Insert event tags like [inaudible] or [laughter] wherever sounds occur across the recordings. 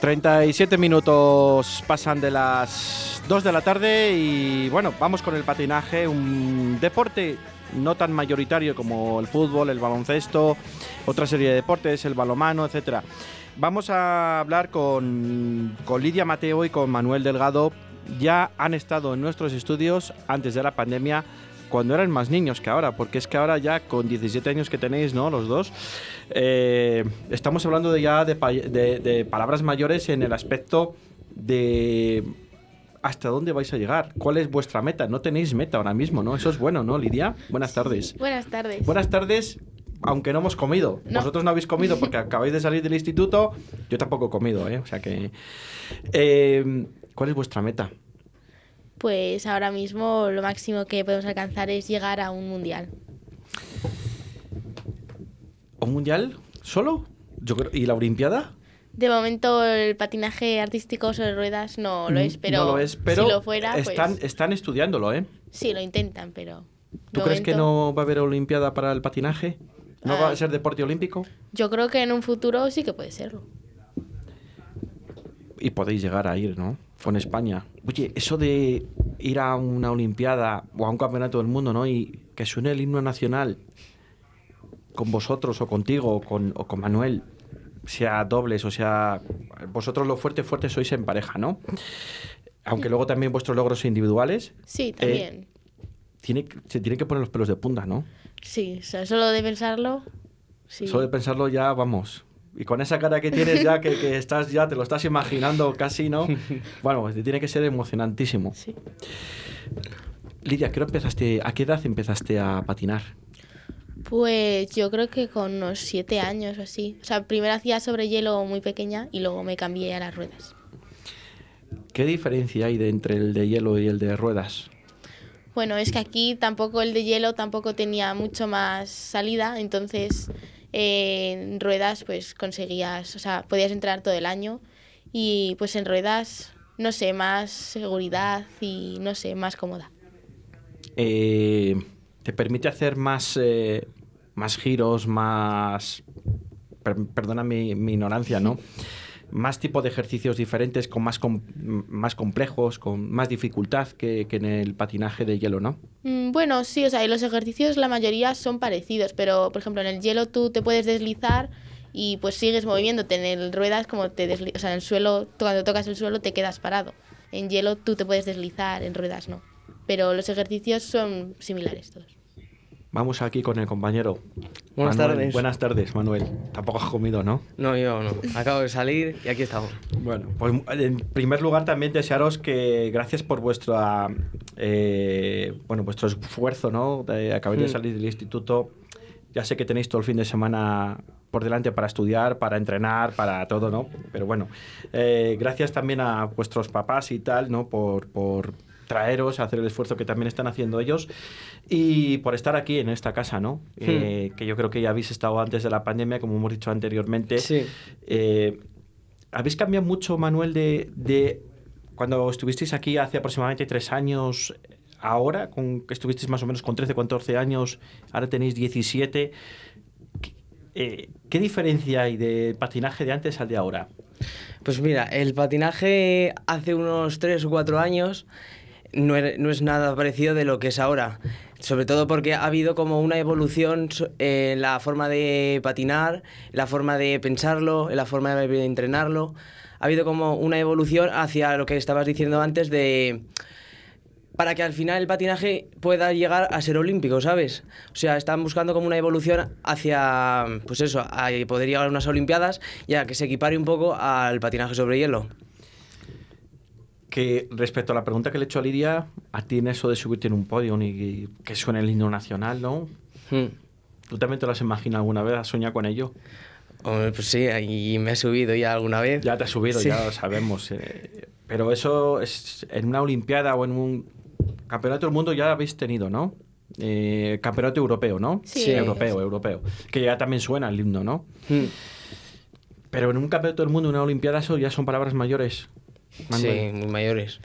37 minutos pasan de las 2 de la tarde y bueno, vamos con el patinaje, un deporte no tan mayoritario como el fútbol, el baloncesto, otra serie de deportes, el balomano, etcétera. Vamos a hablar con, con Lidia Mateo y con Manuel Delgado. Ya han estado en nuestros estudios antes de la pandemia cuando eran más niños que ahora, porque es que ahora ya con 17 años que tenéis, ¿no? Los dos, eh, estamos hablando de ya de, de, de palabras mayores en el aspecto de hasta dónde vais a llegar, cuál es vuestra meta. No tenéis meta ahora mismo, ¿no? Eso es bueno, ¿no, Lidia? Buenas tardes. Buenas tardes. Buenas tardes, aunque no hemos comido. No. Vosotros no habéis comido porque [laughs] acabáis de salir del instituto. Yo tampoco he comido, ¿eh? O sea que... eh, ¿Cuál es vuestra meta? Pues ahora mismo lo máximo que podemos alcanzar es llegar a un mundial. ¿Un mundial solo? Yo creo, ¿Y la Olimpiada? De momento el patinaje artístico sobre ruedas no lo es, pero, Mm, no lo es, pero si lo fuera, están, pues están estudiándolo, ¿eh? sí, lo intentan, pero... ¿Tú crees que no va a haber Olimpiada para el patinaje? ¿No va a Ah. ser deporte olímpico? Yo creo que en un futuro sí que puede serlo. Y podéis llegar a ir, ¿no? Con España. Oye, eso de ir a una Olimpiada o a un campeonato del mundo, ¿no? Y que suene el himno nacional con vosotros o contigo o con, o con Manuel, sea dobles o sea... Vosotros lo fuerte, fuerte sois en pareja, ¿no? Aunque luego también vuestros logros individuales, Sí, Eh, también. tiene, que- se tienen que poner los pelos de punta, ¿no? Sí, o sea, solo de pensarlo, sí. Solo de pensarlo ya, vamos. Y con esa cara que tienes ya, que, que estás ya, te lo estás imaginando casi, ¿no? [laughs] Bueno, pues tiene que ser emocionantísimo. Sí. Lidia, ¿qué empezaste, ¿a qué edad empezaste a patinar? Pues yo creo que con unos siete años o así. O sea, primero hacía sobre hielo muy pequeña y luego me cambié a las ruedas. ¿Qué diferencia hay de, entre el de hielo y el de ruedas? Bueno, es que aquí tampoco el de hielo tampoco tenía mucho más salida, entonces eh, en ruedas pues conseguías, o sea, podías entrar todo el año y pues en ruedas, no sé, más seguridad y no sé, más cómoda. Eh, ¿Te permite hacer más, eh, más giros, más... per- perdona mi, mi ignorancia, ¿no? [laughs] Más tipo de ejercicios diferentes, con más, com- más complejos, con más dificultad que, que en el patinaje de hielo, ¿no? Mm, Bueno, sí, o sea, y los ejercicios la mayoría son parecidos, pero por ejemplo en el hielo tú te puedes deslizar y pues sigues moviéndote. En el ruedas como te desli- o sea, en el suelo, cuando tocas el suelo te quedas parado. En hielo tú te puedes deslizar, en ruedas no. Pero los ejercicios son similares todos. Vamos aquí con el compañero. Buenas Manuel. tardes. Buenas tardes, Manuel. Tampoco has comido, ¿no? No, yo no. Acabo de salir y aquí estamos. Bueno, pues en primer lugar también desearos que gracias por vuestra eh, bueno vuestro esfuerzo, ¿no? De, acabáis de Mm. salir del instituto. Ya sé que tenéis todo el fin de semana por delante para estudiar, para entrenar, para todo, ¿no? Pero bueno, eh, gracias también a vuestros papás y tal, ¿no? Por, por traeros, hacer el esfuerzo que también están haciendo ellos y por estar aquí en esta casa, ¿no? Eh, que yo creo que ya habéis estado antes de la pandemia, como hemos dicho anteriormente. Sí. Eh, ¿Habéis cambiado mucho, Manuel, de, de cuando estuvisteis aquí hace aproximadamente tres años, ahora, con, que estuvisteis más o menos con 13, 14 años, ahora tenéis 17? ¿Qué, eh, ¿qué diferencia hay de patinaje de antes al de ahora? Pues mira, el patinaje hace unos 3 o 4 años no, no es nada parecido de lo que es ahora. Sobre todo porque ha habido como una evolución so- en la forma de patinar, en la forma de pensarlo, en la forma de entrenarlo. Ha habido como una evolución hacia lo que estabas diciendo antes de para que al final el patinaje pueda llegar a ser olímpico, ¿sabes? O sea, están buscando como una evolución hacia, pues eso, a poder llegar a unas olimpiadas y a que se equipare un poco al patinaje sobre hielo. Que respecto a la pregunta que le he hecho a Lidia, a ti en eso de subirte en un podio y que suene el himno nacional, ¿no? Hmm. ¿Tú también te lo has imaginado alguna vez? ¿Has soñado con ello? Hombre, pues sí, y me he subido ya alguna vez. Ya te has subido, Sí. ya lo sabemos. eh, pero eso es en una Olimpiada o en un campeonato del mundo ya habéis tenido, ¿no? Eh, campeonato europeo, ¿no? Sí. Sí. Europeo, europeo. Que ya también suena el himno, ¿no? Hmm. Pero en un campeonato del mundo, una Olimpiada, eso ya son palabras mayores. Sí, muy mayores.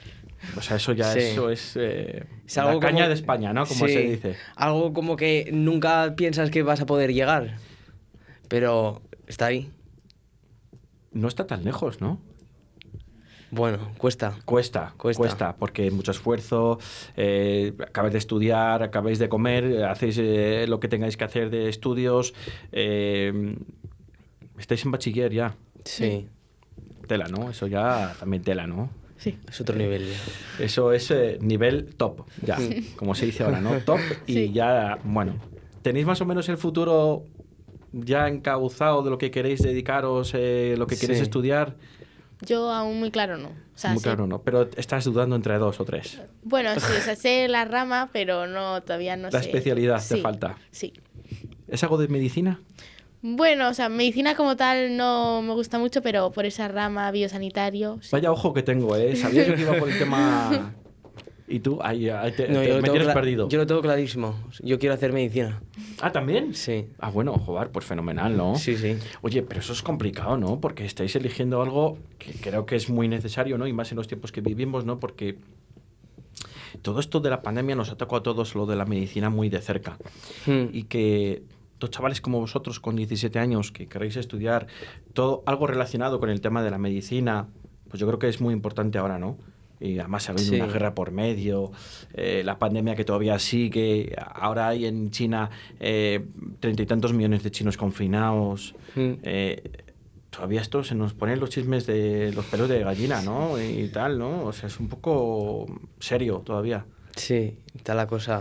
O sea, eso ya Sí. eso es, eh, Es la algo caña como- de España, ¿no? Como Sí, se dice. Algo como que nunca piensas que vas a poder llegar, pero está ahí. No está tan lejos, ¿no? Bueno, cuesta. Cuesta, Cuesta. cuesta, porque mucho esfuerzo, eh, acabáis de estudiar, acabáis de comer, hacéis eh, lo que tengáis que hacer de estudios, eh, estáis en bachiller ya, Sí, tela, ¿no? Eso ya también tela, ¿no? Sí. es otro nivel. ya. Eso es eh, nivel top, ya, como se dice ahora, ¿no? Top y Sí. ya, bueno, ¿tenéis más o menos el futuro ya encauzado de lo que queréis dedicaros, eh, lo que queréis Sí. estudiar? Yo aún muy claro no. O sea, Muy sí. claro, ¿no? Pero estás dudando entre dos o tres. Bueno, sí, o sea, sé la rama, pero no todavía no La sé. especialidad te Sí, falta. Sí. ¿Es algo de medicina? Bueno, o sea, medicina como tal no me gusta mucho, pero por esa rama biosanitario. sí. Vaya ojo que tengo, ¿eh? Sabía que iba por el tema... [laughs] ¿Y tú? Ahí, ahí te, No, te- yo, me tienes perdido. yo lo tengo clarísimo. Yo quiero hacer medicina. Ah, ¿también? Sí. Ah, bueno, joder, pues fenomenal, ¿no? Sí, sí. Oye, pero eso es complicado, ¿no? Porque estáis eligiendo algo que creo que es muy necesario, ¿no? Y más en los tiempos que vivimos, ¿no? Porque todo esto de la pandemia nos ha tocado a todos lo de la medicina muy de cerca. Mm. Y que dos chavales como vosotros con 17 años que queréis estudiar todo algo relacionado con el tema de la medicina, pues yo creo que es muy importante ahora, ¿no? Y además ha habido Sí. una guerra por medio, eh, la pandemia que todavía sigue, ahora hay en China eh, treinta y tantos millones de chinos confinados. Mm. Eh, todavía esto se nos ponen los chismes de los pelos de gallina, ¿no? Y tal, ¿no? O sea, es un poco serio todavía. Sí, está la cosa.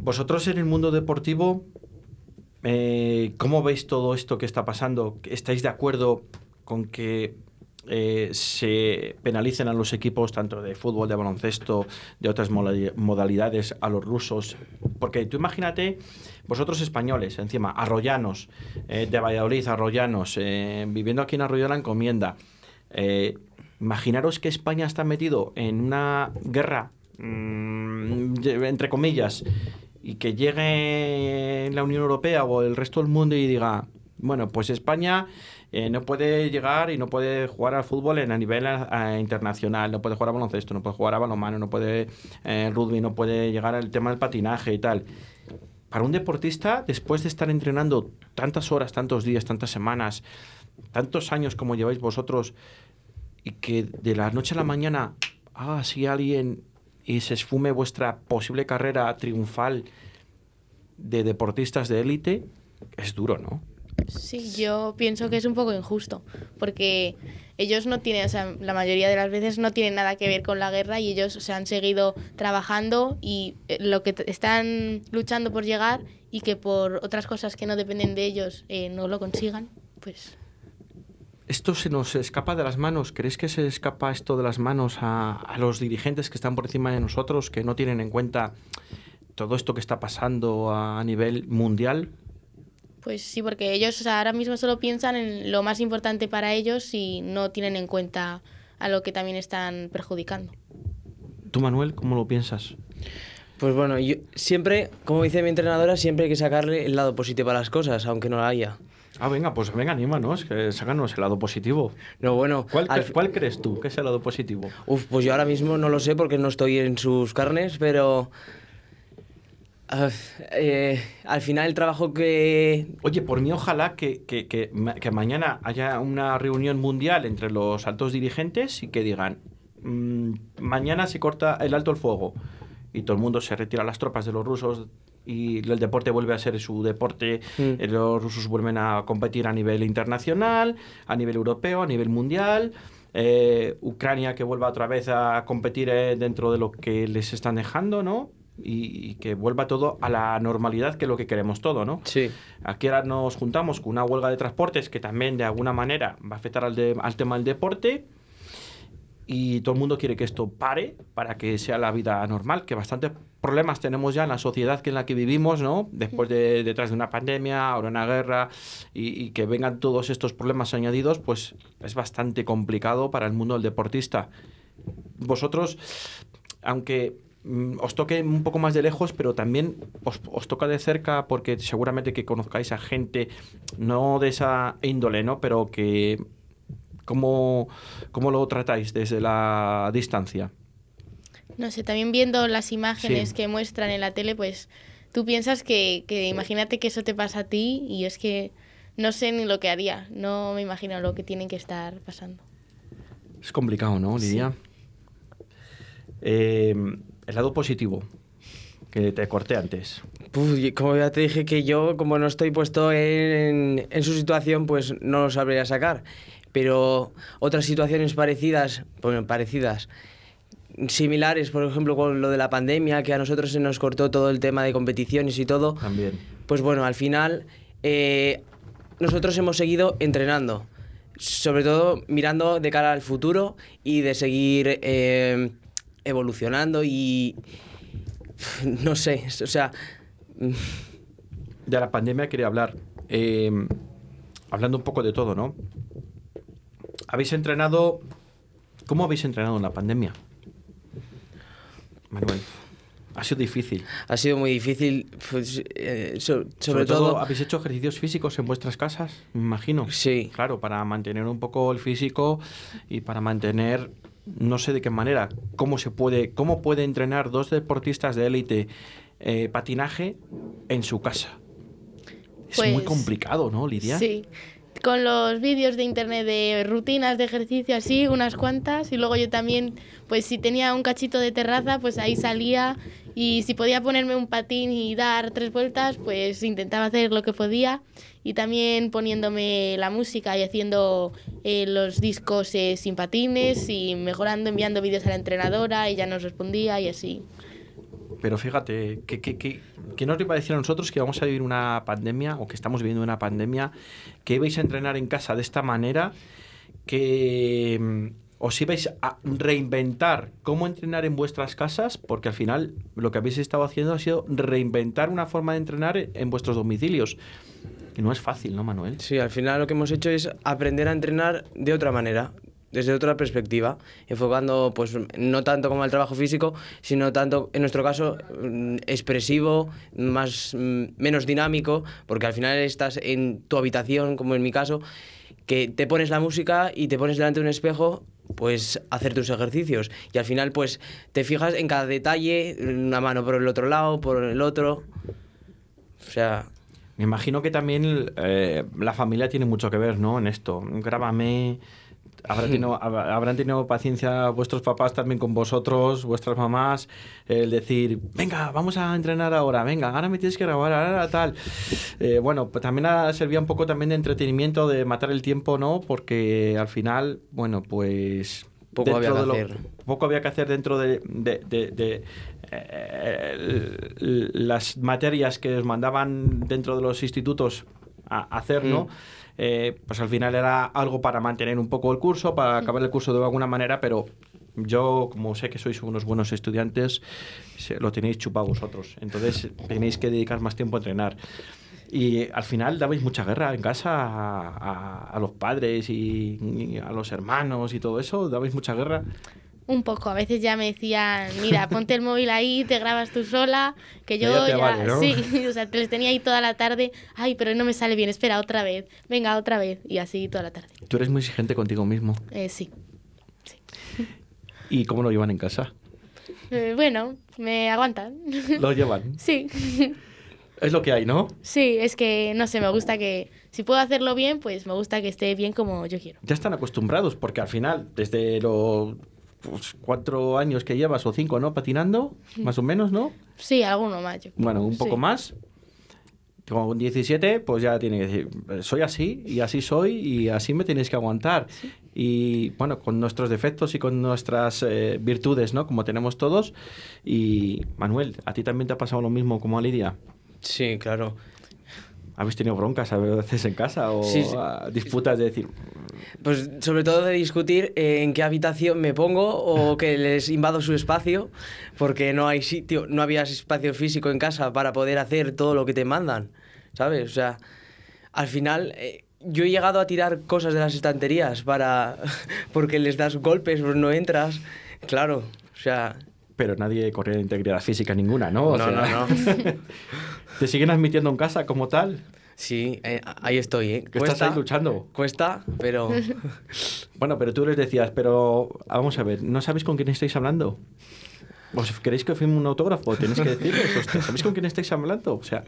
Vosotros en el mundo deportivo, eh, ¿cómo veis todo esto que está pasando? ¿Estáis de acuerdo con que eh, se penalicen a los equipos tanto de fútbol, de baloncesto, de otras modalidades, a los rusos? Porque tú imagínate, vosotros españoles, encima, arroyanos, eh, de Valladolid, arroyanos, viviendo aquí en Arroyo la Encomienda, imaginaros que España está metido en una guerra, mm, entre comillas, y que llegue la Unión Europea o el resto del mundo y diga, bueno, pues España eh, no puede llegar y no puede jugar al fútbol en, a nivel eh, internacional, no puede jugar a baloncesto, no puede jugar a balonmano, no puede eh, rugby, no puede llegar al tema del patinaje y tal. Para un deportista, después de estar entrenando tantas horas, tantos días, tantas semanas, tantos años como lleváis vosotros, y que de la noche a la mañana haga así alguien y se esfume vuestra posible carrera triunfal de deportistas de élite, es duro, ¿no? Sí, yo pienso que es un poco injusto, porque ellos no tienen, o sea, la mayoría de las veces no tienen nada que ver con la guerra y ellos o sea, han seguido trabajando y eh, lo que están luchando por llegar y que por otras cosas que no dependen de ellos eh, no lo consigan, pues Esto se nos escapa de las manos. ¿Crees que se escapa esto de las manos a, a los dirigentes que están por encima de nosotros, que no tienen en cuenta todo esto que está pasando a nivel mundial? Pues sí, porque ellos o sea, ahora mismo solo piensan en lo más importante para ellos y no tienen en cuenta a lo que también están perjudicando. ¿Tú, Manuel, cómo lo piensas? Pues bueno, yo siempre, como dice mi entrenadora, siempre hay que sacarle el lado positivo a las cosas, aunque no la haya. Ah, venga, pues venga, anímanos, que sácanos el lado positivo. No, bueno, ¿Cuál, al crees tú que es el lado positivo? Uf, pues yo ahora mismo no lo sé porque no estoy en sus carnes, pero ah, eh, al final el trabajo que... Oye, por mí ojalá que, que- que mañana haya una reunión mundial entre los altos dirigentes y que digan, "Mm, mañana se corta el alto el fuego y todo el mundo se retira las tropas de los rusos y el deporte vuelve a ser su deporte, Mm. eh, los rusos vuelven a competir a nivel internacional, a nivel europeo, a nivel mundial. eh, Ucrania que vuelva otra vez a competir eh, dentro de lo que les están dejando, ¿no? Y, y que vuelva todo a la normalidad, que es lo que queremos todo, ¿no? Sí, Aquí ahora nos juntamos con una huelga de transportes que también de alguna manera va a afectar al, de- al tema del deporte y todo el mundo quiere que esto pare para que sea la vida normal, que bastantes problemas tenemos ya en la sociedad que en la que vivimos, ¿no? Después de detrás de una pandemia, ahora una guerra y, que vengan todos estos problemas añadidos, pues es bastante complicado para el mundo del deportista. Vosotros, aunque mm, os toque un poco más de lejos, pero también os, os toca de cerca porque seguramente que conozcáis a gente no de esa índole, ¿no? Pero que ¿cómo, cómo lo tratáis desde la distancia? No sé, también viendo las imágenes Sí. que muestran en la tele, pues tú piensas que, que imagínate que eso te pasa a ti y es que no sé ni lo que haría, no me imagino lo que tienen que estar pasando. Es complicado, ¿no, Lidia? Eh, el lado positivo, que te corté antes. Puf, y como ya te dije que yo, como no estoy puesto en, en su situación, pues no lo sabría sacar. Pero otras situaciones parecidas, bueno, parecidas, similares, por ejemplo, con lo de la pandemia, que a nosotros se nos cortó todo el tema de competiciones y todo, También. pues bueno, al final eh, nosotros hemos seguido entrenando, sobre todo mirando de cara al futuro y de seguir eh, evolucionando y [laughs] no sé, o sea, De la pandemia quería hablar. Eh, hablando un poco de todo, ¿no? Habéis entrenado. ¿Cómo habéis entrenado en la pandemia? Manuel. Ha sido difícil. ha sido muy difícil, pues, eh, so- sobre, todo, ¿habéis hecho ejercicios físicos en vuestras casas? Me imagino. Sí. Claro, para mantener un poco el físico y para mantener, no sé de qué manera, cómo se puede, cómo puede entrenar dos deportistas de élite eh, patinaje en su casa. Es muy Pues, complicado, ¿no, Lidia? Sí. Con los vídeos de internet de rutinas de ejercicio así, unas cuantas, y luego yo también, pues si tenía un cachito de terraza, pues ahí salía y si podía ponerme un patín y dar tres vueltas, pues intentaba hacer lo que podía y también poniéndome la música y haciendo eh, los discos eh, sin patines y mejorando, enviando vídeos a la entrenadora, ella nos respondía y así. Pero fíjate, que, que, que, que nos iba a decir a nosotros que vamos a vivir una pandemia o que estamos viviendo una pandemia, que ibais a entrenar en casa de esta manera, que mm, os ibais a reinventar cómo entrenar en vuestras casas, porque al final lo que habéis estado haciendo ha sido reinventar una forma de entrenar en vuestros domicilios. Y no es fácil, ¿no, Manuel? sí, al final lo que hemos hecho es aprender a entrenar de otra manera, desde otra perspectiva, enfocando pues no tanto como el trabajo físico, sino tanto, en nuestro caso, mm, expresivo, más, mm, menos dinámico, porque al final estás en tu habitación, como en mi caso, que te pones la música y te pones delante de un espejo pues hacer tus ejercicios y al final pues te fijas en cada detalle una mano por el otro lado por el otro o sea Me imagino que también eh, la familia tiene mucho que ver, ¿no? En esto. Grábame. Habrá tenido- [laughs] hab- habrán tenido paciencia vuestros papás también con vosotros, vuestras mamás, el decir, venga, vamos a entrenar ahora, venga, ahora me tienes que grabar, ahora tal. Eh, bueno, pues también ha- servía un poco también de entretenimiento, de matar el tiempo, ¿no? Porque al final, bueno, pues... Poco había que de lo- hacer. poco había que hacer dentro de, de- de- de, eh, las materias que os mandaban dentro de los institutos a hacer, ¿no? Mm. Eh, pues al final era algo para mantener un poco el curso, para acabar el curso de alguna manera, pero yo, como sé que sois unos buenos estudiantes, lo tenéis chupado vosotros. Entonces tenéis que dedicar más tiempo a entrenar. Y al final dabais mucha guerra en casa a, a- a los padres y, y a los hermanos y todo eso. Dabais mucha guerra. Un poco, a veces ya me decían, mira, [laughs] ponte el móvil ahí, te grabas tú sola, que yo Ya ya, vale, ¿no? sí, [laughs] o sea, te les tenía ahí toda la tarde, ay, pero no me sale bien, espera, otra vez, venga, otra vez, y así toda la tarde. Tú eres muy exigente contigo mismo. Eh, sí. [laughs] ¿Y cómo lo llevan en casa? Eh, bueno, me aguantan. Lo llevan. sí. Es lo que hay, ¿no? Sí, es que, no sé, me gusta que, si puedo hacerlo bien, pues me gusta que esté bien como yo quiero. Ya están acostumbrados, porque al final, desde los pues, cuatro años que llevas o cinco, ¿no? Patinando, más o menos, ¿no? Sí, alguno más. yo creo. Bueno, un poco Sí. más. Con 17, pues ya tiene que decir, soy así y así soy y así me tenéis que aguantar. Y bueno, con nuestros defectos y con nuestras eh, virtudes, ¿no? Como tenemos todos. Y Manuel, ¿a ti también te ha pasado lo mismo como a Lidia? sí claro ¿Habéis tenido broncas a veces en casa o Sí, sí. disputas de decir, Pues sobre todo de discutir eh, en qué habitación me pongo o [laughs] que les invado su espacio, porque no hay sitio, no había espacio físico en casa para poder hacer todo lo que te mandan, ¿sabes? O sea, al final eh, yo he llegado a tirar cosas de las estanterías para [laughs] porque les das golpes, pues no entras, claro, o sea, pero nadie corría de integridad física ninguna, ¿no? O no, sea, no, no. [laughs] ¿Te siguen admitiendo en casa como tal? Sí, eh, ahí estoy, ¿eh? Que estás ahí luchando. Cuesta, pero [laughs] Bueno, pero tú les decías, pero vamos a ver, ¿no sabéis con quién estáis hablando? ¿Os queréis que firme un autógrafo? Tenéis que decirles, ¿sabéis con quién estáis hablando? O sea,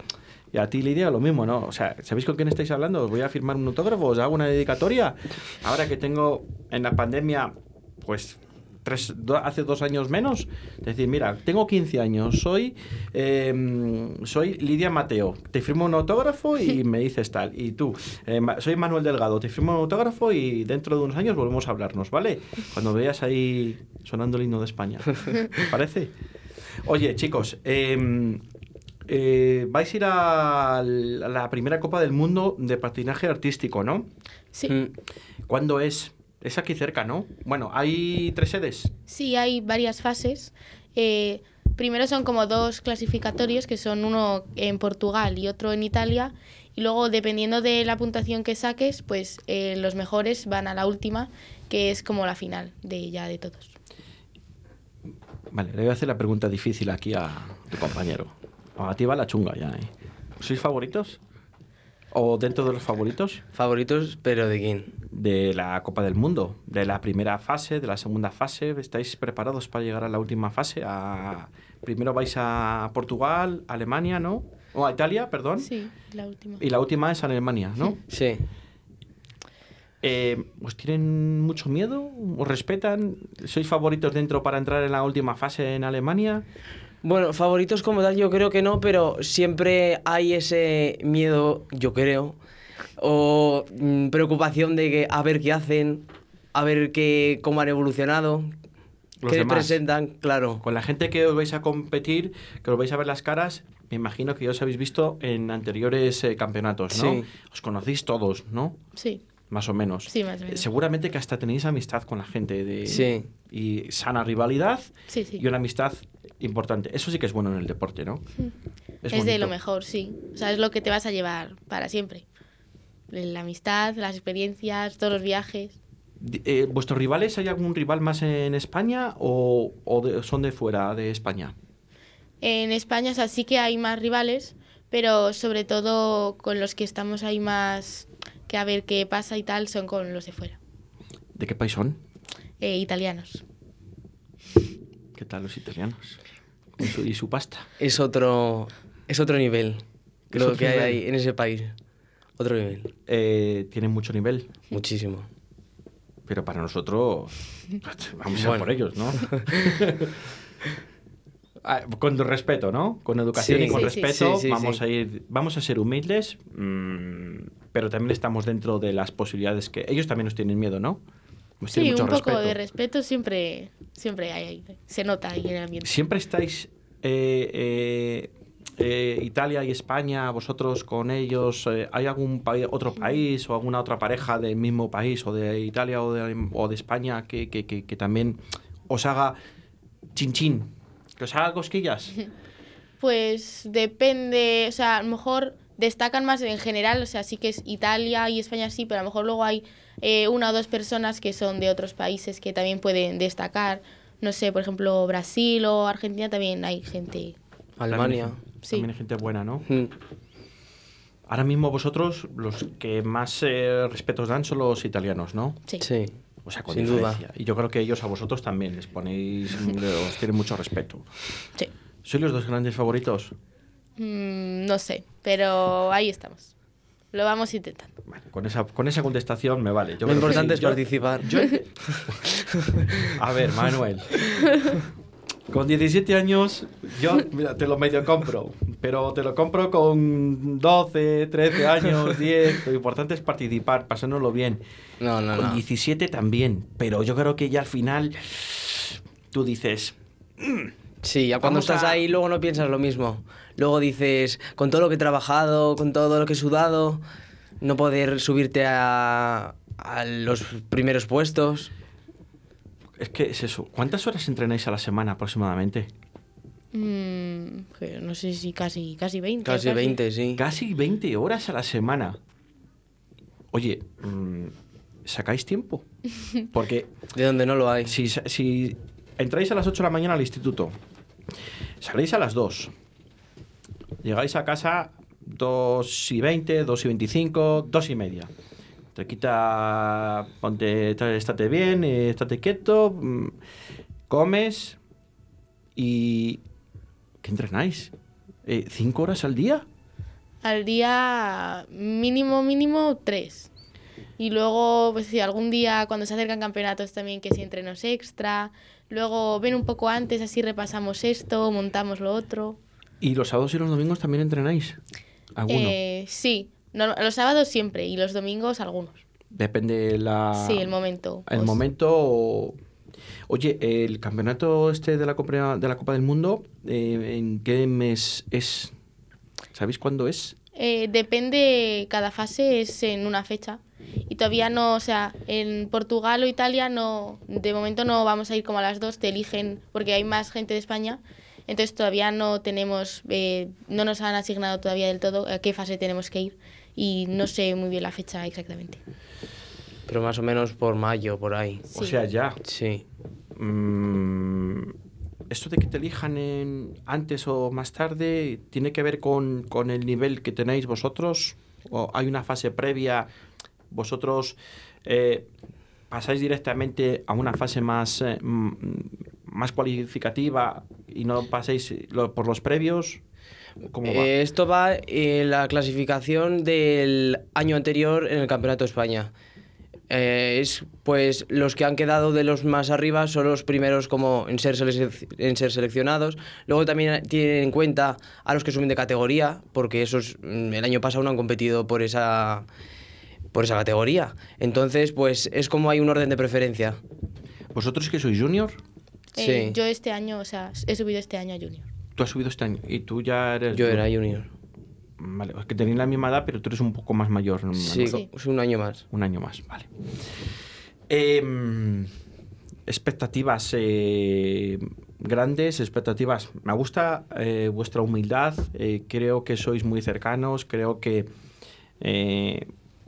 y a ti Lidia lo mismo, ¿no? O sea, ¿sabéis con quién estáis hablando? Os voy a firmar un autógrafo, os hago una dedicatoria. Ahora que tengo en la pandemia pues tres, do- hace dos años menos. Decir, mira, tengo 15 años, soy, eh, soy Lidia Mateo, te firmo un autógrafo y [laughs] me dices tal. Y tú, eh, soy Manuel Delgado, te firmo un autógrafo y dentro de unos años volvemos a hablarnos, ¿vale? Cuando veas ahí sonando el himno de España. ¿Te [laughs] parece? Oye, chicos, eh, eh, vais a ir a la primera Copa del Mundo de patinaje artístico, ¿no? Sí. Mm. ¿Cuándo es? Es aquí cerca, ¿no? Bueno, hay tres sedes. Sí, hay varias fases. Eh, primero son como dos clasificatorios, que son uno en Portugal y otro en Italia. Y luego, dependiendo de la puntuación que saques, pues eh, los mejores van a la última, que es como la final de ya de todos. Vale, le voy a hacer la pregunta difícil aquí a tu compañero. A ti va la chunga ya, ¿eh? ¿Sois favoritos? ¿O dentro de los favoritos? Favoritos, pero ¿de quién? De la Copa del Mundo, de la primera fase, de la segunda fase. ¿Estáis preparados para llegar a la última fase? A... Primero vais a Portugal, Alemania, ¿no? O a Italia, perdón. Sí, la última. Y la última es Alemania, ¿no? Sí. Eh, ¿Os tienen mucho miedo? ¿Os respetan? ¿Sois favoritos dentro para entrar en la última fase en Alemania? Bueno, favoritos como tal yo creo que no, pero siempre hay ese miedo, yo creo, o mm, preocupación de que a ver qué hacen, a ver qué, cómo han evolucionado, Los qué demás. presentan, claro. Con la gente que os vais a competir, que os vais a ver las caras, me imagino que ya os habéis visto en anteriores eh, campeonatos, ¿no? Sí. Os conocéis todos, ¿no? Sí, Más o menos. Sí, más o menos. Eh, Seguramente que hasta tenéis amistad con la gente de Sí. y sana rivalidad sí, sí. y una amistad importante. Eso sí que es bueno en el deporte, ¿no? Es, de bonito. lo mejor, sí. O sea, es lo que te vas a llevar para siempre. La amistad, las experiencias, todos los viajes. Eh, ¿Vuestros rivales hay algún rival más en España o, o de- son de fuera de España? En España, o sea, sí que hay más rivales, pero sobre todo con los que estamos ahí más que a ver qué pasa y tal, son con los de fuera. ¿De qué país son? Eh, italianos. ¿Qué tal los italianos? ¿Y su, y su pasta? Es otro, es otro nivel otro que hay ahí en ese país. Otro nivel, Eh, tienen mucho nivel, muchísimo. pero para nosotros vamos a Bueno. por ellos, ¿no? [laughs] Ah, con respeto, ¿no? Con educación Sí. y con Sí, respeto Sí, sí, vamos sí. a ir, vamos a ser humildes, mm, pero también estamos dentro de las posibilidades que ellos también nos tienen miedo, ¿no? Nos Sí, tienen un mucho poco respeto. de respeto siempre, siempre hay. Se nota ahí en el ambiente. Siempre estáis eh, eh, eh, Italia y España, vosotros con ellos. eh, ¿Hay algún otro país o alguna otra pareja del mismo país o de Italia o de, o de España que, que- que- que también os haga chin chin? ¿Que os haga cosquillas? [laughs] Pues depende, o sea, a lo mejor destacan más en general, o sea, sí que es Italia y España sí, pero a lo mejor luego hay eh, una o dos personas que son de otros países que también pueden destacar. No sé, por ejemplo, Brasil o Argentina también hay gente. Alemania. También, hay- Sí. también hay gente buena, ¿no? Mm. Ahora mismo vosotros los que más eh, respeto os dan son los italianos, ¿no? Sí. Sí. O sea, con Sin duda. diferencia. Y yo creo que ellos a vosotros también les ponéis, [laughs] os tienen mucho respeto. sí. ¿Sois los dos grandes favoritos? Mm, no sé, pero ahí estamos. Lo vamos intentando. Bueno, con esa, con esa contestación me vale. Yo Lo que importante sí. es Yo- participar. yo- [laughs] a ver, Manuel. [laughs] Con 17 años, yo [laughs] mira, te lo medio compro. Pero te lo compro con 12, 13 años, [laughs] 10. Lo importante es participar, pasárnoslo bien. No, no, con no. 17 también. Pero yo creo que ya al final tú dices, Sí, ya cuando estás a- ahí luego no piensas lo mismo. Luego dices, con todo lo que he trabajado, con todo lo que he sudado, no poder subirte a, a los primeros puestos. Es que es eso. ¿Cuántas horas entrenáis a la semana aproximadamente? Mm, no sé si casi, casi 20. o Casi 20, sí. Casi 20 horas a la semana. Oye, mm, ¿sacáis tiempo? [laughs] Porque De donde no lo hay. si, sa- si entráis a las 8 de la mañana al instituto, salís a las 2, llegáis a casa 2 y 20, 2 y 25, 2 y media. Te quita, ponte, ta- estate bien, eh, estate quieto, mm, comes y... ¿Qué entrenáis? Eh, ¿Cinco horas al día? Al día mínimo, mínimo 3. Y luego, pues si algún día cuando se acercan campeonatos también que si entrenos extra. Luego ven un poco antes, así repasamos esto, montamos lo otro. ¿Y los sábados y los domingos también entrenáis? ¿Alguno? Eh, sí, no, los sábados siempre y los domingos algunos. Depende la... Sí, el momento. El Pues, momento... o- Oye, el campeonato este de la Copa, de la Copa del Mundo, eh, ¿en qué mes es? ¿Sabéis cuándo es? eh, depende, cada fase es en una fecha. Y todavía no, o sea, en Portugal o Italia no, de momento no vamos a ir como a las dos, te eligen porque hay más gente de España. Entonces todavía no tenemos, eh, no nos han asignado todavía del todo a qué fase tenemos que ir. Y no sé muy bien la fecha exactamente. Pero más o menos por mayo, por ahí. O Sí. sea, ya. Sí. Mm, esto de que te elijan en antes o más tarde, ¿tiene que ver con, con el nivel que tenéis vosotros? ¿O hay una fase previa? ¿Vosotros eh, pasáis directamente a una fase más, eh, mm, más cualificativa y no pasáis lo- por los previos? ¿Cómo va? Eh, esto va en la clasificación del año anterior en el Campeonato de España. Eh, es pues los que han quedado de los más arriba son los primeros como en ser, en ser seleccionados. Luego también tienen en cuenta a los que suben de categoría, porque esos mm, el año pasado no han competido por esa por esa categoría. Entonces, pues es como hay un orden de preferencia. ¿Vosotros que sois junior? Eh, Sí. yo este año, o sea, he subido este año a Junior. Tú has subido este año y tú ya eres... Yo era junior. Vale, es que tenéis la misma edad, pero tú eres un poco más mayor. ¿no? Sí, Sí. un año más. Un año más, vale. Em, expectativas eh, grandes, expectativas. Me gusta eh, vuestra humildad. eh, creo que sois muy cercanos. Creo que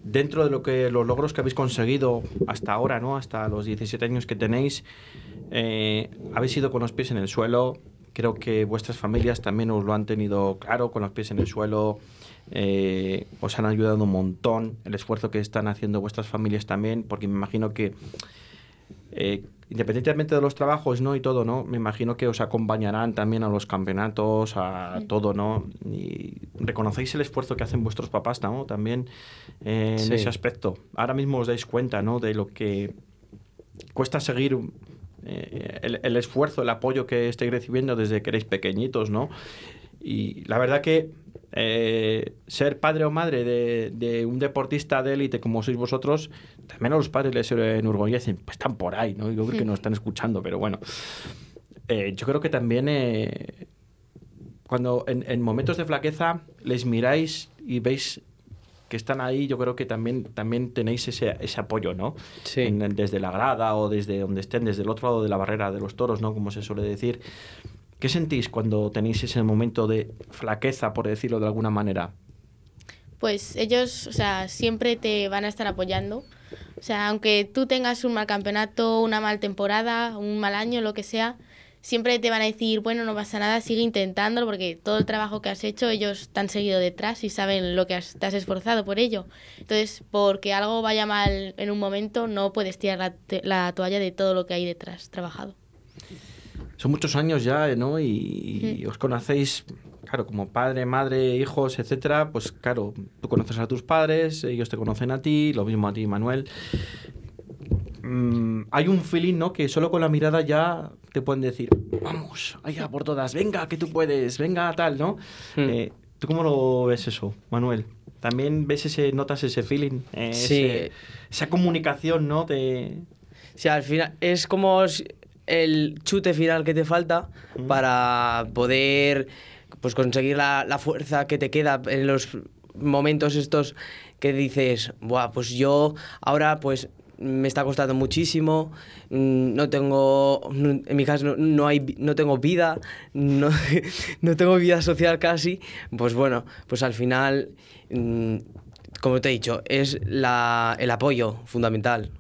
dentro de lo que los logros que habéis conseguido hasta ahora, ¿no? Hasta los 17 años que tenéis, habéis ido con los pies en el suelo. Creo que vuestras familias también os lo han tenido claro, con los pies en el suelo. Eh, os han ayudado un montón. El esfuerzo que están haciendo vuestras familias también, porque me imagino que, eh, independientemente de los trabajos ¿no? y todo, ¿no? me imagino que os acompañarán también a los campeonatos, a todo, ¿no? Y reconocéis el esfuerzo que hacen vuestros papás, ¿no? También eh, en ese aspecto. Ahora mismo os dais cuenta, ¿no? De lo que cuesta seguir eh, el, el esfuerzo, el apoyo que estáis recibiendo desde que erais pequeñitos, ¿no? Y la verdad que eh, ser padre o madre de, de un deportista de élite como sois vosotros, también a los padres les enorgullecen, pues están por ahí, ¿no? Yo creo que nos están escuchando, pero bueno. Eh, yo creo que también eh, cuando en, en momentos de flaqueza les miráis y veis que están ahí, yo creo que también, también tenéis ese, ese apoyo, ¿no? Sí. En- en- desde la grada o desde donde estén, desde el otro lado de la barrera de los toros, ¿no? Como se suele decir. ¿Qué sentís cuando tenéis ese momento de flaqueza, por decirlo de alguna manera? Pues ellos, o sea, siempre te van a estar apoyando. O sea, aunque tú tengas un mal campeonato, una mal temporada, un mal año, lo que sea, siempre te van a decir, bueno, no pasa nada, sigue intentándolo, porque todo el trabajo que has hecho, ellos te han seguido detrás y saben lo que has- te has esforzado por ello. Entonces, porque algo vaya mal en un momento, no puedes tirar la, toalla de todo lo que hay detrás trabajado. Son muchos años ya, ¿no? Y, y os conocéis, claro, como padre, madre, hijos, etcétera. Pues claro, tú conoces a tus padres, ellos te conocen a ti, lo mismo a ti, Manuel. Mm, hay un feeling, ¿no? Que solo con la mirada ya te pueden decir, vamos, allá por todas, venga, que tú puedes, venga, tal, ¿no? Hmm. Eh, ¿Tú cómo lo ves eso, Manuel? ¿También ves ese, notas ese feeling? eh, Sí. ese- esa comunicación, ¿no? De... Sea, al final es como el chute final que te falta Mm. para poder pues conseguir la, la fuerza que te queda en los momentos estos que dices, Buah, pues yo ahora pues me está costando muchísimo, mm, no tengo, en mi caso no, no hay, no tengo vida, no, [laughs] no tengo vida social casi, pues bueno, pues al final, mm, como te he dicho, es la, el apoyo fundamental.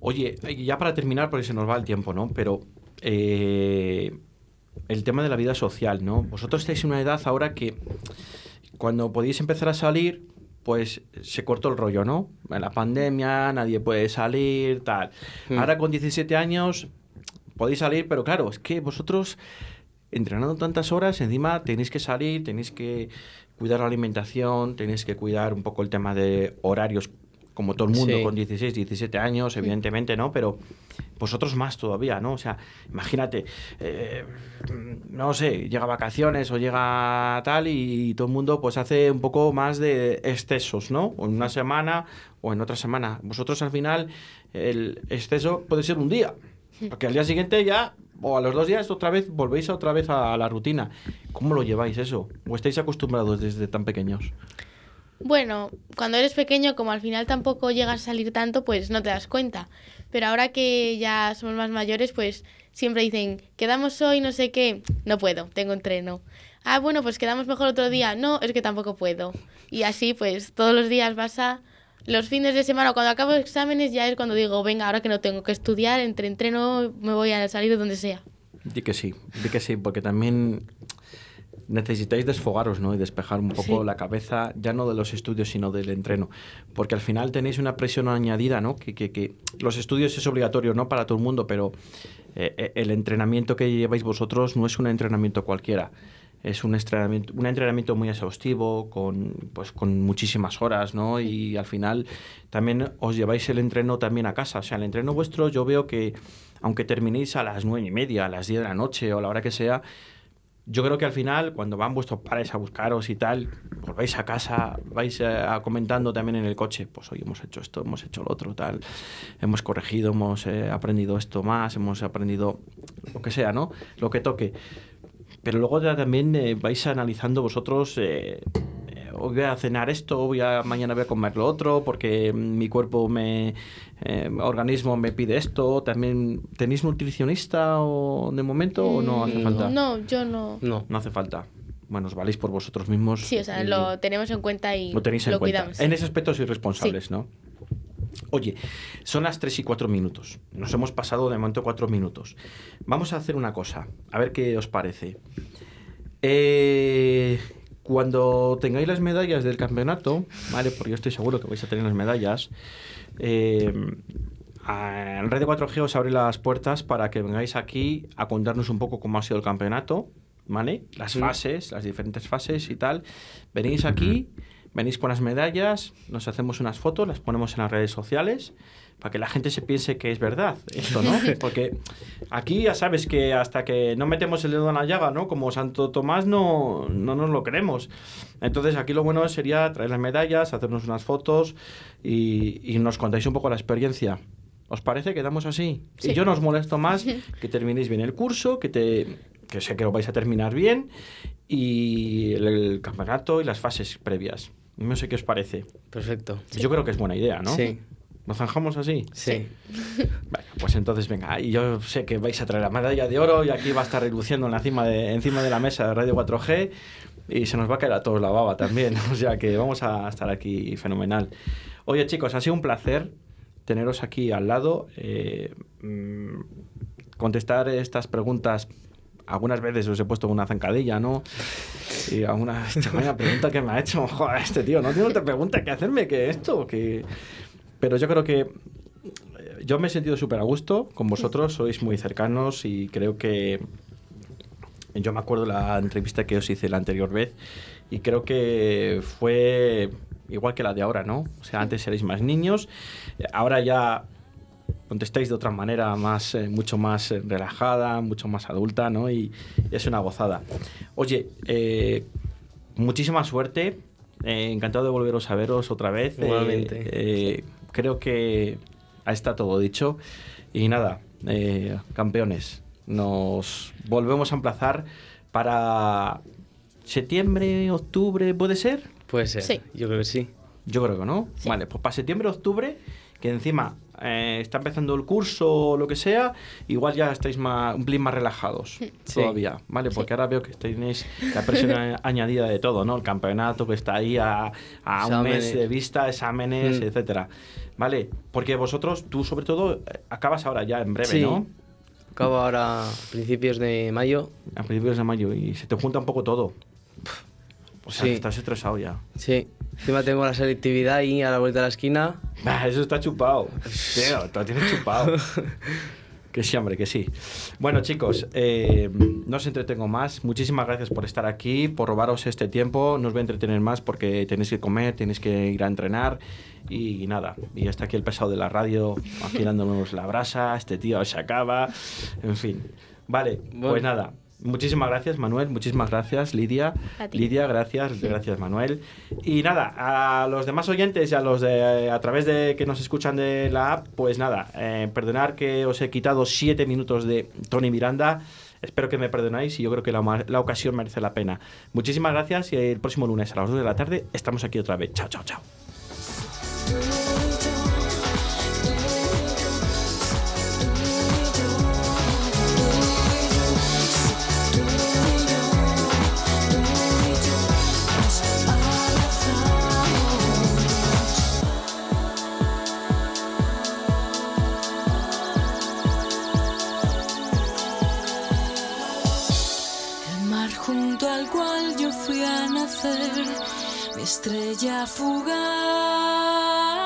Oye, y ya para terminar, porque se nos va el tiempo, ¿no? Pero eh, el tema de la vida social, ¿no? Vosotros estáis en una edad ahora que cuando podéis empezar a salir, pues se cortó el rollo, ¿no? En la pandemia, nadie puede salir, tal. Hmm. Ahora con 17 años podéis salir, pero claro, es que vosotros entrenando tantas horas, encima tenéis que salir, tenéis que cuidar la alimentación, tenéis que cuidar un poco el tema de horarios como todo el mundo Sí. con 16, 17 años, evidentemente, ¿no? Pero vosotros más todavía, ¿no? O sea, imagínate, eh, no sé, llega vacaciones o llega tal y todo el mundo pues hace un poco más de excesos, ¿no? O en una semana o en otra semana. Vosotros al final el exceso puede ser un día, porque al día siguiente ya o a los dos días otra vez volvéis otra vez a la rutina. ¿Cómo lo lleváis eso? ¿O estáis acostumbrados desde tan pequeños? Bueno, cuando eres pequeño, como al final tampoco llegas a salir tanto, pues no te das cuenta. Pero ahora que ya somos más mayores, pues siempre dicen, quedamos hoy, no sé qué, no puedo, tengo entreno. Ah, bueno, pues quedamos mejor otro día, no, es que tampoco puedo. Y así, pues todos los días vas a... Los fines de semana, cuando acabo exámenes, ya es cuando digo, venga, ahora que no tengo que estudiar, entre entreno, me voy a salir de donde sea. Di que sí, di que sí, porque también necesitáis desfogaros, ¿no? Y despejar un poco Sí. la cabeza, ya no de los estudios, sino del entreno. Porque al final tenéis una presión añadida, ¿no? Que, que, que los estudios es obligatorio, ¿no? Para todo el mundo, pero eh, eh, el entrenamiento que lleváis vosotros no es un entrenamiento cualquiera. Es un entrenamiento, un entrenamiento muy exhaustivo, con, pues, con muchísimas horas, ¿no? Y al final también os lleváis el entreno también a casa. O sea, el entreno vuestro yo veo que, aunque terminéis a las nueve y media, a las 10 de la noche o a la hora que sea, yo creo que al final, cuando van vuestros padres a buscaros y tal, volvéis a casa, vais eh, a- comentando también en el coche, pues hoy hemos hecho esto, hemos hecho lo otro, tal, hemos corregido, hemos eh, aprendido esto más, hemos aprendido lo que sea, ¿no? Lo que toque. Pero luego ya también eh, vais analizando vosotros, eh, eh, hoy voy a cenar esto, voy a, mañana voy a comer lo otro, porque mi cuerpo, me, eh, organismo me pide esto. También, ¿tenéis nutricionista o, de momento o no hace Mm, falta? No, yo no. No. No hace falta. Bueno, os valéis por vosotros mismos. Sí, o sea, y lo tenemos en cuenta y lo tenéis en lo cuenta. cuidamos. En ese aspecto sois responsables, ¿no? Oye, son las 3 y 4 minutos. Nos hemos pasado de momento 4 minutos. Vamos a hacer una cosa, a ver qué os parece. Eh, cuando tengáis las medallas del campeonato, ¿vale? Porque yo estoy seguro que vais a tener las medallas. eh, en Red de 4G os abre las puertas para que vengáis aquí a contarnos un poco cómo ha sido el campeonato, ¿vale? Las fases, las diferentes fases y tal. Venís aquí, venís con las medallas, nos hacemos unas fotos, las ponemos en las redes sociales para que la gente se piense que es verdad esto, ¿no? [laughs] Porque aquí ya sabes que hasta que no metemos el dedo en la llaga, ¿no? Como Santo Tomás no, no nos lo creemos. Entonces aquí lo bueno sería traer las medallas, hacernos unas fotos y, y nos contáis un poco la experiencia. ¿Os parece? ¿Quedamos así? Sí. Y yo no os molesto más [laughs] que terminéis bien el curso, que, te, que sé que lo vais a terminar bien y el, el campeonato y las fases previas. No sé qué os parece. Perfecto. Yo creo que es buena idea, ¿no? Sí. ¿Nos zanjamos así? Sí. Bueno, pues entonces venga, yo sé que vais a traer la medalla de oro y aquí va a estar reluciendo en la cima de, encima de la mesa de Radio 4G y se nos va a caer a todos la baba también, [laughs] o sea que vamos a estar aquí fenomenal. Oye chicos, ha sido un placer teneros aquí al lado, eh, mm, contestar estas preguntas. Algunas veces os he puesto una zancadilla, ¿no? Y alguna [laughs] pregunta que me ha hecho, [laughs] joder, este tío, no tiene otra pregunta que hacerme que esto, que... Pero yo creo que eh, yo me he sentido súper a gusto con vosotros, sois muy cercanos y creo que yo me acuerdo la entrevista que os hice la anterior vez y creo que fue igual que la de ahora, ¿no? O sea, antes erais más niños, ahora ya contestáis de otra manera más eh, mucho más eh, relajada, mucho más adulta, ¿no? Y, y es una gozada. Oye, eh, muchísima suerte. eh, encantado de volveros a veros otra vez. eh, Igualmente. eh, creo que ahí está todo dicho. Y nada, eh, campeones, nos volvemos a emplazar para septiembre, octubre, ¿puede ser? Puede ser. Sí. Yo creo que sí. Yo creo que no. Sí. Vale, pues para septiembre, octubre, que encima eh, está empezando el curso o lo que sea, igual ya estáis más, un pelín más relajados Sí. todavía, ¿vale? Porque ahora veo que tenéis la presión [laughs] añadida de todo, ¿no? El campeonato que está ahí a, a un mes de vista, exámenes, Mm. etcétera. ¿Vale? Porque vosotros, tú sobre todo, eh, acabas ahora ya en breve, Sí. ¿no? Acabo ahora a principios de mayo. A principios de mayo y se te junta un poco todo. O sea, Sí. que estás estresado ya. Sí. Encima tengo la selectividad ahí a la vuelta de la esquina. [laughs] Bah, eso está chupado. [laughs] Tío, te lo tienes chupado. Que sí, hombre, que sí. Bueno, chicos, eh, no os entretengo más. Muchísimas gracias por estar aquí, por robaros este tiempo. No os voy a entretener más porque tenéis que comer, tenéis que ir a entrenar y nada. Y hasta aquí el pesado de la radio, afilándonos la brasa. Este tío se acaba. En fin. Vale, pues nada. Muchísimas gracias, Manuel. Muchísimas gracias, Lidia. Lidia, gracias, gracias, Manuel. Y nada, a los demás oyentes y a los de a través de que nos escuchan de la app, pues nada, eh, perdonar que os he quitado siete minutos de Tony Miranda. Espero que me perdonáis y yo creo que la, la ocasión merece la pena. Muchísimas gracias y el próximo lunes a las 2 de la tarde estamos aquí otra vez. Chao, chao, chao. Estrella fugaz.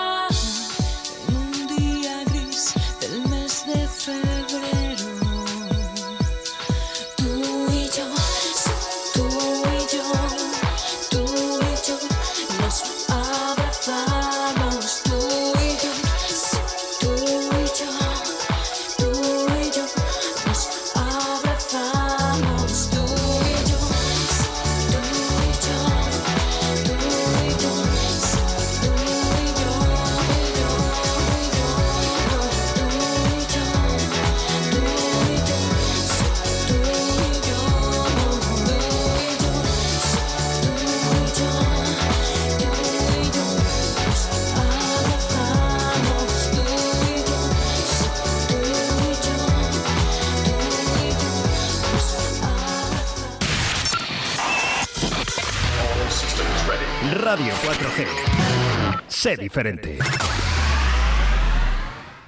Diferente.